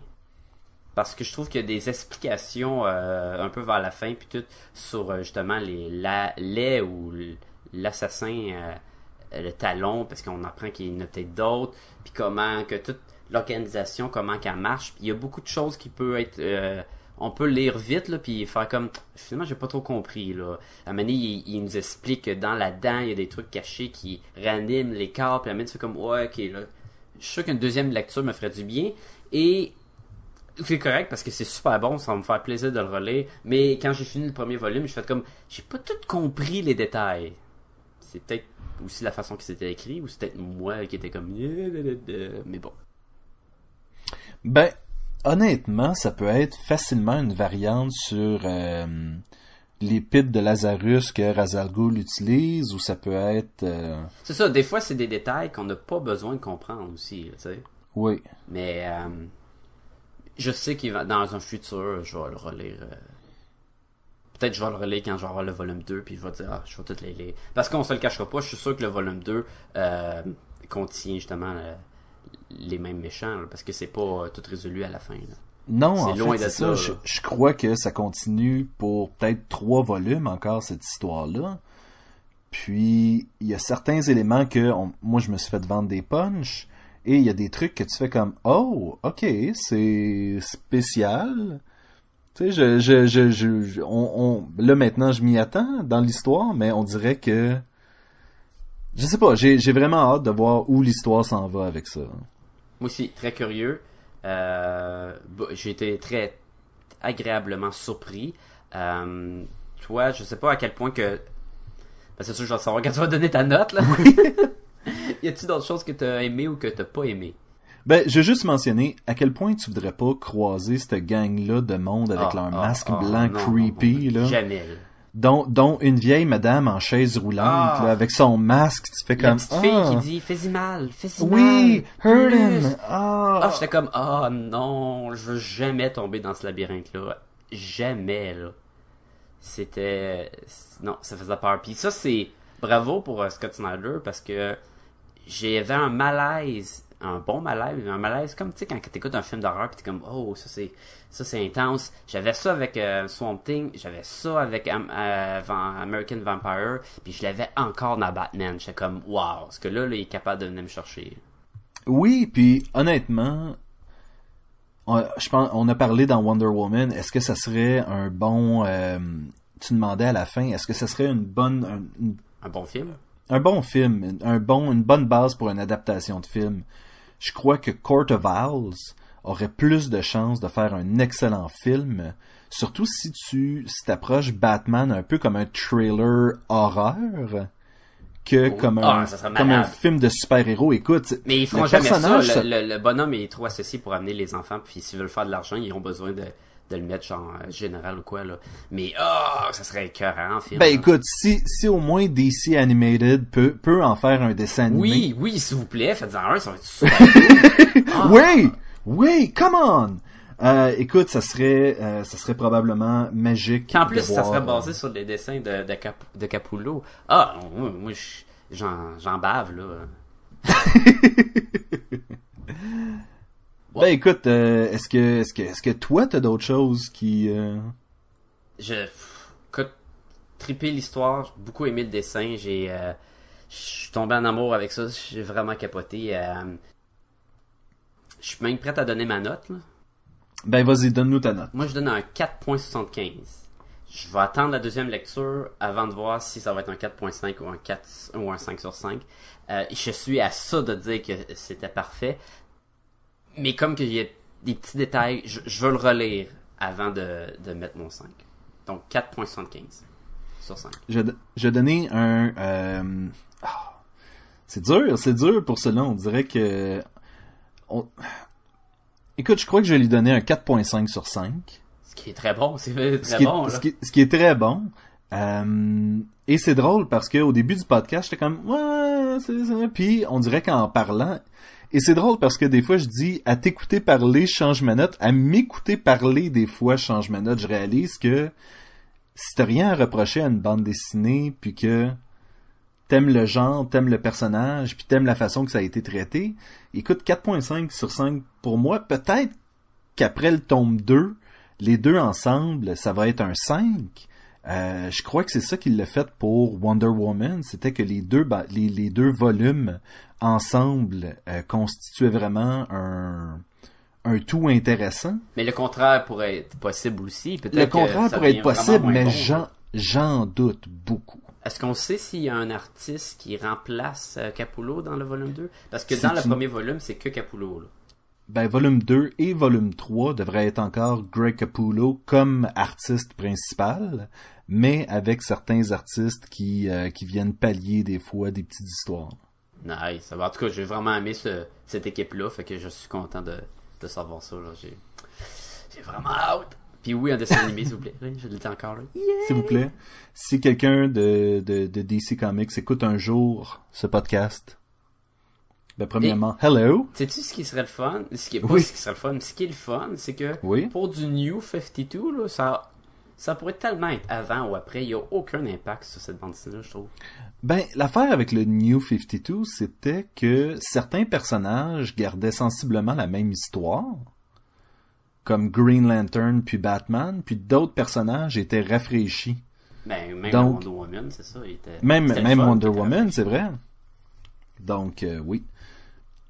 [SPEAKER 2] parce que je trouve qu'il y a des explications euh, un peu vers la fin puis tout sur euh, justement les la, les ou l'assassin euh, le talon parce qu'on apprend qu'il y en a peut-être d'autres puis comment que toute l'organisation comment qu'elle marche. Puis il y a beaucoup de choses qui peuvent être on peut lire vite là puis faire comme finalement j'ai pas trop compris là. À un moment donné, il, nous explique que dans la dent il y a des trucs cachés qui raniment les corps puis à un moment comme ouais ok là. Je suis sûr qu'une deuxième lecture me ferait du bien. Et C'est correct parce que c'est super bon, ça va me faire plaisir de le relire. Mais quand j'ai fini le premier volume, je fais comme, j'ai pas tout compris les détails. C'est peut-être aussi la façon que c'était écrit, ou c'est peut-être moi qui était comme, mais bon.
[SPEAKER 1] Ben, honnêtement, ça peut être facilement une variante sur euh, l'épître de Lazarus que Razalgul utilise, ou ça peut être... euh,
[SPEAKER 2] C'est ça, des fois c'est des détails qu'on n'a pas besoin de comprendre aussi, tu sais.
[SPEAKER 1] Oui.
[SPEAKER 2] Mais euh, je sais qu'il va dans un futur, je vais le relire. euh, Peut-être que je vais le relire quand je vais avoir le volume 2, puis je vais dire, ah, je vais tout les lire. Parce qu'on se le cachera pas, je suis sûr que le volume 2 euh, contient justement euh, les mêmes méchants, là, parce que c'est pas tout résolu à la fin. là.
[SPEAKER 1] Non, en
[SPEAKER 2] loin
[SPEAKER 1] fait,
[SPEAKER 2] de
[SPEAKER 1] ça.
[SPEAKER 2] ça,
[SPEAKER 1] Je, crois que ça continue pour peut-être trois volumes encore, cette histoire-là. Puis, il y a certains éléments que on- moi, je me suis fait vendre des punchs. Et il y a des trucs que tu fais comme, oh, ok, c'est spécial. Tu sais, je, je, je, je, on, on- là maintenant, je m'y attends dans l'histoire, mais on dirait que, je sais pas, j'ai, vraiment hâte de voir où l'histoire s'en va avec ça.
[SPEAKER 2] Moi aussi, très curieux. Euh, bah, j'ai été très agréablement surpris. Euh, toi, je sais pas à quel point que. Ben, c'est sûr, je vais savoir quand tu vas donner ta note, là. y a-tu d'autres choses que t'as aimé ou que t'as pas aimé?
[SPEAKER 1] Ben, je veux juste mentionner à quel point tu voudrais pas croiser cette gang-là de monde avec
[SPEAKER 2] Ah,
[SPEAKER 1] leur
[SPEAKER 2] ah,
[SPEAKER 1] masque
[SPEAKER 2] ah,
[SPEAKER 1] blanc
[SPEAKER 2] non,
[SPEAKER 1] creepy,
[SPEAKER 2] non, non,
[SPEAKER 1] là.
[SPEAKER 2] Jamais.
[SPEAKER 1] Dont, dont une vieille madame en chaise roulante, là, avec son masque, tu fais
[SPEAKER 2] La
[SPEAKER 1] comme,
[SPEAKER 2] petite fille qui dit, fais-y mal, fais-y
[SPEAKER 1] oui,
[SPEAKER 2] mal.
[SPEAKER 1] hurt
[SPEAKER 2] plus.
[SPEAKER 1] him, ah.
[SPEAKER 2] Ah, j'étais comme, ah non, je veux jamais tomber dans ce labyrinthe-là. Jamais, là. C'était. Non, ça faisait peur. Puis ça, c'est. Bravo pour euh, Scott Snyder parce que j'avais un malaise, un bon malaise, un malaise comme, tu sais, quand t'écoutes un film d'horreur pis t'es comme, oh, ça c'est. Ça c'est intense. J'avais ça avec euh, Swamp Thing, j'avais ça avec euh, American Vampire, puis je l'avais encore dans Batman. J'étais comme, wow, ce que là, là, il est capable de venir me chercher.
[SPEAKER 1] Oui, puis honnêtement, on, je pense, on a parlé dans Wonder Woman. Est-ce que ça serait un bon euh, Tu demandais à la fin, est-ce que ça serait une bonne, un, une-
[SPEAKER 2] Un bon film?
[SPEAKER 1] Un bon film, un bon, une bonne base pour une adaptation de film Je crois que Court of Owls aurait plus de chances de faire un excellent film, surtout si tu si t'approches Batman un peu comme un trailer horreur que
[SPEAKER 2] Oh,
[SPEAKER 1] comme
[SPEAKER 2] ah,
[SPEAKER 1] un comme un film de super-héros. Écoute,
[SPEAKER 2] Mais ils feront
[SPEAKER 1] le
[SPEAKER 2] jamais ça. le- le bonhomme est trop associé pour amener les enfants. Puis s'ils veulent faire de l'argent, ils ont besoin de, de le mettre genre euh, général ou quoi là. Mais ah, ça serait écœurant en film.
[SPEAKER 1] Ben
[SPEAKER 2] là.
[SPEAKER 1] écoute, si, si au moins DC Animated peut, peut en faire un dessin animé.
[SPEAKER 2] Oui, oui, s'il vous plaît, faites-en un, ça va être super cool. Ah.
[SPEAKER 1] Oui! Oui! Come on! Euh, écoute, ça serait, euh, ça serait probablement magique.
[SPEAKER 2] En
[SPEAKER 1] de
[SPEAKER 2] plus, ça
[SPEAKER 1] voir,
[SPEAKER 2] serait
[SPEAKER 1] euh,
[SPEAKER 2] basé sur les dessins de, de, Cap- de Capullo. Ah, moi, moi, je- j'en j'en bave là.
[SPEAKER 1] Ben écoute, euh, est-ce que, est-ce que, est-ce que toi t'as d'autres choses qui, euh,
[SPEAKER 2] Je, écoute, trippé l'histoire, j'ai beaucoup aimé le dessin, j'ai, euh, je suis tombé en amour avec ça, j'ai vraiment capoté. euh, je suis même prêt à donner ma note. Là.
[SPEAKER 1] ben vas-y, donne-nous ta note.
[SPEAKER 2] Moi, je donne un 4.75. Je vais attendre la deuxième lecture avant de voir si ça va être un 4.5 ou un 4 ou un 5 sur 5. Euh, je suis à ça de dire que c'était parfait. Mais comme qu'il y a des petits détails, je, je veux le relire avant de, de mettre mon 5. Donc 4.75 sur 5.
[SPEAKER 1] Je, je donné un, euh, ah, c'est dur, c'est dur pour cela. On dirait que, on... écoute, je crois que je vais lui donner un 4.5 sur 5.
[SPEAKER 2] Ce qui est très bon, c'est très
[SPEAKER 1] ce qui,
[SPEAKER 2] bon.
[SPEAKER 1] est,
[SPEAKER 2] là.
[SPEAKER 1] ce, qui, ce qui est très bon. Euh, et c'est drôle parce que au début du podcast, j'étais comme ouais, c'est ça. Puis on dirait qu'en parlant, et c'est drôle parce que des fois je dis à t'écouter parler, change ma note. À m'écouter parler, des fois, change ma note. Je réalise que si t'as rien à reprocher à une bande dessinée, puis que t'aimes le genre, t'aimes le personnage, puis t'aimes la façon que ça a été traité, écoute, 4.5 sur 5 pour moi, peut-être qu'après le tome 2, les deux ensemble, ça va être un 5. Euh, je crois que c'est ça qu'il l'a fait pour Wonder Woman, c'était que les deux les, les deux volumes ensemble euh, constituaient vraiment un un tout intéressant.
[SPEAKER 2] Mais le contraire pourrait être possible aussi. Peut-être
[SPEAKER 1] Le contraire pourrait être possible, mais
[SPEAKER 2] bon.
[SPEAKER 1] j'en j'en doute beaucoup.
[SPEAKER 2] Est-ce qu'on sait s'il y a un artiste qui remplace euh, Capullo dans le volume 2? Parce que dans le
[SPEAKER 1] une-
[SPEAKER 2] premier volume, c'est que Capullo. Là.
[SPEAKER 1] ben, volume 2 et volume 3 devraient être encore Greg Capullo comme artiste principal, mais avec certains artistes qui, euh, qui viennent pallier des fois des petites histoires.
[SPEAKER 2] Nice. En tout cas, j'ai vraiment aimé ce, cette équipe-là, fait que je suis content de, de savoir ça. J'ai, j'ai vraiment hâte. Puis oui, un dessin animé, s'il vous plaît. Je le dis encore là.
[SPEAKER 1] S'il vous plaît, si quelqu'un de, de, de DC Comics écoute un jour ce podcast, ben, premièrement, hello!
[SPEAKER 2] Sais-tu ce qui serait le fun? Ce qui est pas
[SPEAKER 1] Oui.
[SPEAKER 2] ce qui serait le fun. Ce qui est le fun, c'est que
[SPEAKER 1] Oui.
[SPEAKER 2] pour du New 52, là, ça, ça pourrait tellement être avant ou après. Il n'y a aucun impact sur cette bande dessinée, je trouve.
[SPEAKER 1] Ben, l'affaire avec le New 52, c'était que certains personnages gardaient sensiblement la même histoire, comme Green Lantern puis Batman, puis d'autres personnages étaient rafraîchis.
[SPEAKER 2] Ben, même
[SPEAKER 1] Donc-
[SPEAKER 2] Wonder Woman, c'est ça. il était-
[SPEAKER 1] Même, même Wonder Woman, c'est vrai. Donc, euh, oui.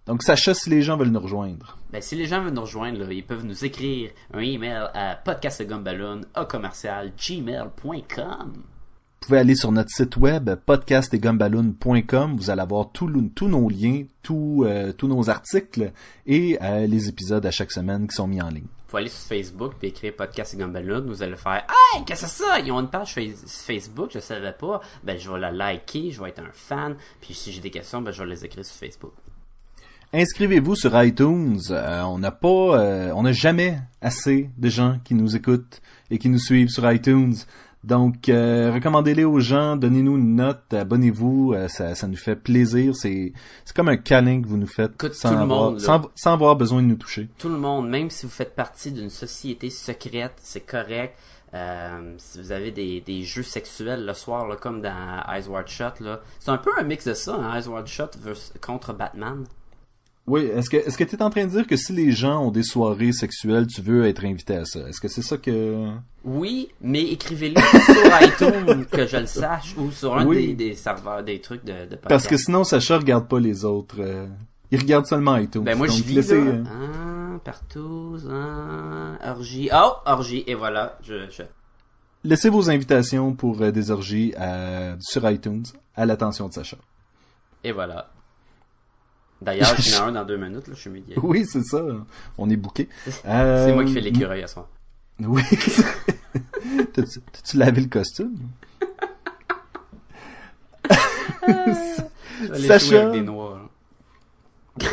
[SPEAKER 1] Donc, Sacha, si les gens veulent nous rejoindre.
[SPEAKER 2] Ben, si les gens veulent nous rejoindre, là, ils peuvent nous écrire un email à podcastgumballoon à commercial gmail.com.
[SPEAKER 1] Vous pouvez aller sur notre site web podcastetgumballoon.com. Vous allez avoir tous nos liens, tous euh, tous nos articles et euh, les épisodes à chaque semaine qui sont mis en ligne.
[SPEAKER 2] Vous pouvez aller sur Facebook et écrire Podcast et Gumballoon. Vous allez faire Hey, qu'est-ce que c'est ça? Ils ont une page Face- Facebook, je savais pas. Ben, je vais la liker, je vais être un fan. Puis si j'ai des questions, ben, je vais les écrire sur Facebook.
[SPEAKER 1] Inscrivez-vous sur iTunes. Euh, on n'a pas, euh, on n'a jamais assez de gens qui nous écoutent et qui nous suivent sur iTunes. Donc, euh, recommandez-les aux gens, donnez-nous une note, abonnez-vous, euh, ça, ça nous fait plaisir. C'est, c'est comme un câlin que vous nous faites
[SPEAKER 2] Écoute,
[SPEAKER 1] sans,
[SPEAKER 2] tout le
[SPEAKER 1] avoir,
[SPEAKER 2] monde,
[SPEAKER 1] sans, sans avoir besoin de nous toucher.
[SPEAKER 2] Tout le monde, même si vous faites partie d'une société secrète, c'est correct. Euh, si vous avez des, des jeux sexuels le soir, là, comme dans Eyes Wide Shut, là, c'est un peu un mix de ça, hein, Eyes Wide Shut versus- contre Batman.
[SPEAKER 1] Oui, est-ce que est-ce que tu es en train de dire que si les gens ont des soirées sexuelles, tu veux être invité à ça? Est-ce que c'est ça que
[SPEAKER 2] Oui, mais écrivez-le sur iTunes que je le sache ou sur un
[SPEAKER 1] Oui.
[SPEAKER 2] des, des serveurs, des trucs de.
[SPEAKER 1] Parce que sinon Sacha regarde pas les autres. euh, il regarde seulement iTunes.
[SPEAKER 2] Ben moi je lis
[SPEAKER 1] laissez,
[SPEAKER 2] là.
[SPEAKER 1] euh,
[SPEAKER 2] Ah, partout, ah, orgie. Oh, orgie, et voilà. Je, je...
[SPEAKER 1] laissez vos invitations pour euh, des orgies à- sur iTunes à l'attention de Sacha.
[SPEAKER 2] Et voilà. D'ailleurs, il y en a un dans deux minutes, là, je suis midi.
[SPEAKER 1] Oui, c'est ça. On est bouqué.
[SPEAKER 2] C'est moi qui fais l'écureuil à soir.
[SPEAKER 1] Oui. T'as-tu lavé le costume? Sacha.
[SPEAKER 2] avec des noix.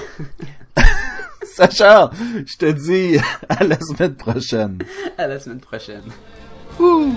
[SPEAKER 1] Sacha, je te dis à la semaine prochaine.
[SPEAKER 2] À la semaine prochaine.
[SPEAKER 1] Ouh.